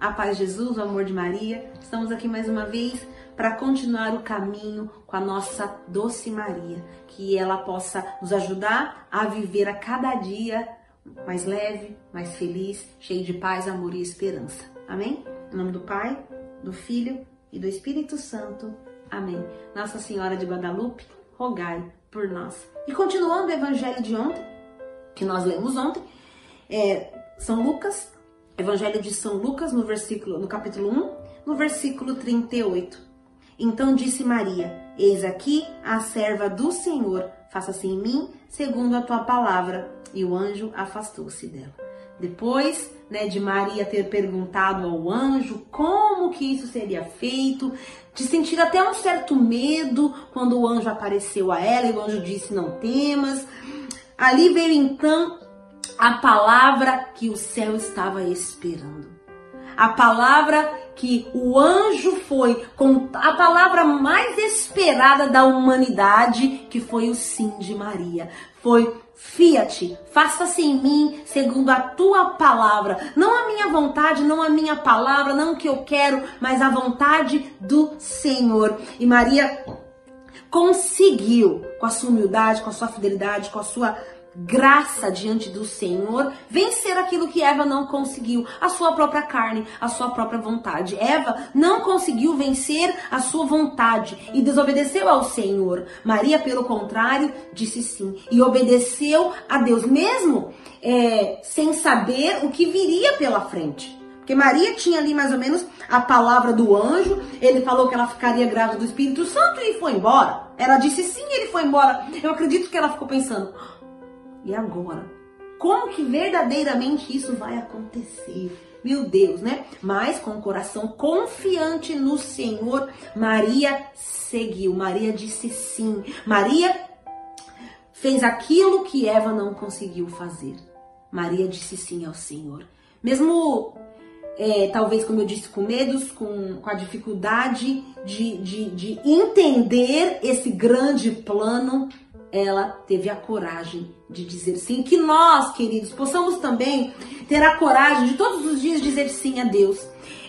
A paz de Jesus, o amor de Maria. Estamos aqui mais uma vez para continuar o caminho com a nossa doce Maria, que ela possa nos ajudar a viver a cada dia mais leve, mais feliz, cheio de paz, amor e esperança. Amém? Em nome do Pai, do Filho e do Espírito Santo. Amém. Nossa Senhora de Guadalupe, rogai por nós. E continuando o evangelho de ontem, que nós lemos ontem, é São Lucas, Evangelho de São Lucas, no versículo, no capítulo 1, no versículo 38. Então disse Maria: Eis aqui a serva do Senhor, faça-se em mim segundo a tua palavra. E o anjo afastou-se dela. Depois, né, de Maria ter perguntado ao anjo como que isso seria feito, de sentir até um certo medo quando o anjo apareceu a ela e o anjo disse: Não temas. Ali veio então a palavra que o céu estava esperando. A palavra que o anjo foi, com a palavra mais esperada da humanidade, que foi o sim de Maria. Foi Fiat, faça-se em mim segundo a tua palavra. Não a minha vontade, não a minha palavra, não o que eu quero, mas a vontade do Senhor. E Maria conseguiu, com a sua humildade, com a sua fidelidade, com a sua graça diante do Senhor, vencer aquilo que Eva não conseguiu, a sua própria carne, a sua própria vontade. Eva não conseguiu vencer a sua vontade e desobedeceu ao Senhor. Maria, pelo contrário, disse sim e obedeceu a Deus, mesmo é, sem saber o que viria pela frente. Porque Maria tinha ali mais ou menos a palavra do anjo, ele falou que ela ficaria grávida do Espírito Santo e foi embora. Ela disse sim, ele foi embora. Eu acredito que ela ficou pensando: e agora? Como que verdadeiramente isso vai acontecer? Meu Deus, né? Mas com o coração confiante no Senhor, Maria seguiu. Maria disse sim. Maria fez aquilo que Eva não conseguiu fazer. Maria disse sim ao Senhor. Mesmo, é, talvez, como eu disse, com medos, com, com a dificuldade de, de, de entender esse grande plano, ela teve a coragem de dizer sim. Que nós, queridos, possamos também ter a coragem de todos os dias dizer sim a Deus.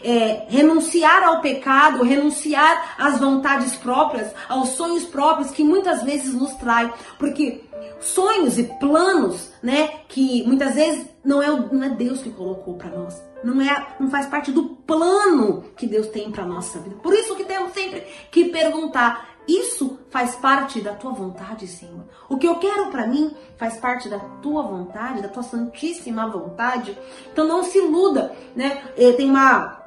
É, renunciar ao pecado, renunciar às vontades próprias, aos sonhos próprios que muitas vezes nos trai, porque sonhos e planos, né, que muitas vezes não é, não é Deus que colocou para nós, não é, não faz parte do plano que Deus tem para nossa vida. Por isso que temos sempre que perguntar: isso faz parte da tua vontade, Senhor. O que eu quero para mim faz parte da tua vontade, da tua santíssima vontade. Então não se iluda, né? É, tem uma,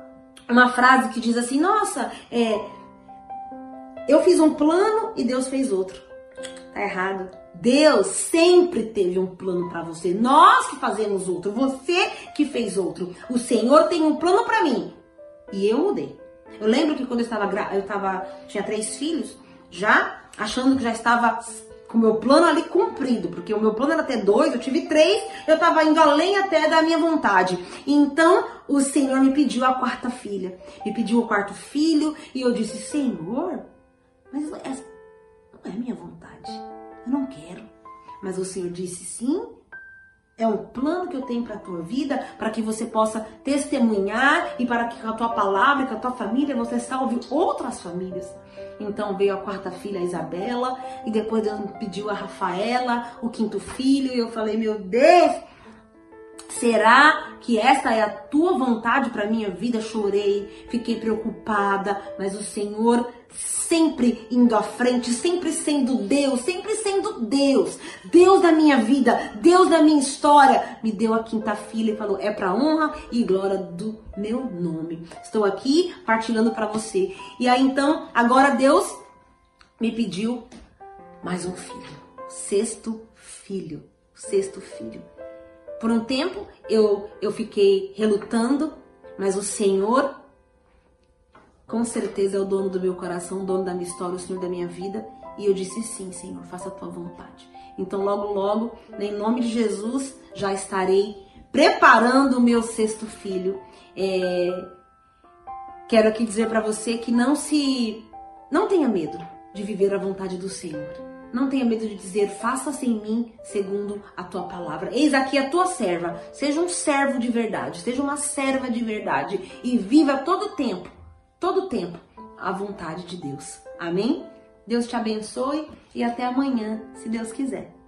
uma frase que diz assim: Nossa, é, eu fiz um plano e Deus fez outro. Tá errado. Deus sempre teve um plano para você. Nós que fazemos outro, você que fez outro. O Senhor tem um plano para mim e eu mudei. Eu lembro que quando eu estava eu estava tinha três filhos, já achando que já estava com o meu plano ali cumprido, porque o meu plano era ter dois, eu tive três, eu estava indo além até da minha vontade. Então o Senhor me pediu a quarta filha, me pediu o quarto filho, e eu disse: Senhor, mas essa não é minha vontade, eu não quero. Mas o Senhor disse sim, é um plano que eu tenho para a tua vida, para que você possa testemunhar e para que com a tua palavra, com a tua família, você salve outras famílias. Então veio a quarta filha, a Isabela, e depois Deus me pediu a Rafaela, o quinto filho, e eu falei, meu Deus, Será que esta é a tua vontade para minha vida? Chorei, fiquei preocupada, mas o Senhor sempre indo à frente, sempre sendo Deus, sempre sendo Deus, Deus da minha vida, Deus da minha história, me deu a quinta filha e falou: é para honra e glória do meu nome. Estou aqui partilhando para você. E aí então, agora Deus me pediu mais um filho, sexto filho, sexto filho. Por um tempo eu, eu fiquei relutando, mas o Senhor, com certeza, é o dono do meu coração, o dono da minha história, o Senhor da minha vida. E eu disse sim, Senhor, faça a tua vontade. Então, logo, logo, em nome de Jesus, já estarei preparando o meu sexto filho. É... Quero aqui dizer para você que não se. Não tenha medo de viver a vontade do Senhor. Não tenha medo de dizer, faça-se em mim segundo a tua palavra. Eis aqui a tua serva. Seja um servo de verdade, seja uma serva de verdade e viva todo tempo, todo tempo, a vontade de Deus. Amém? Deus te abençoe e até amanhã, se Deus quiser.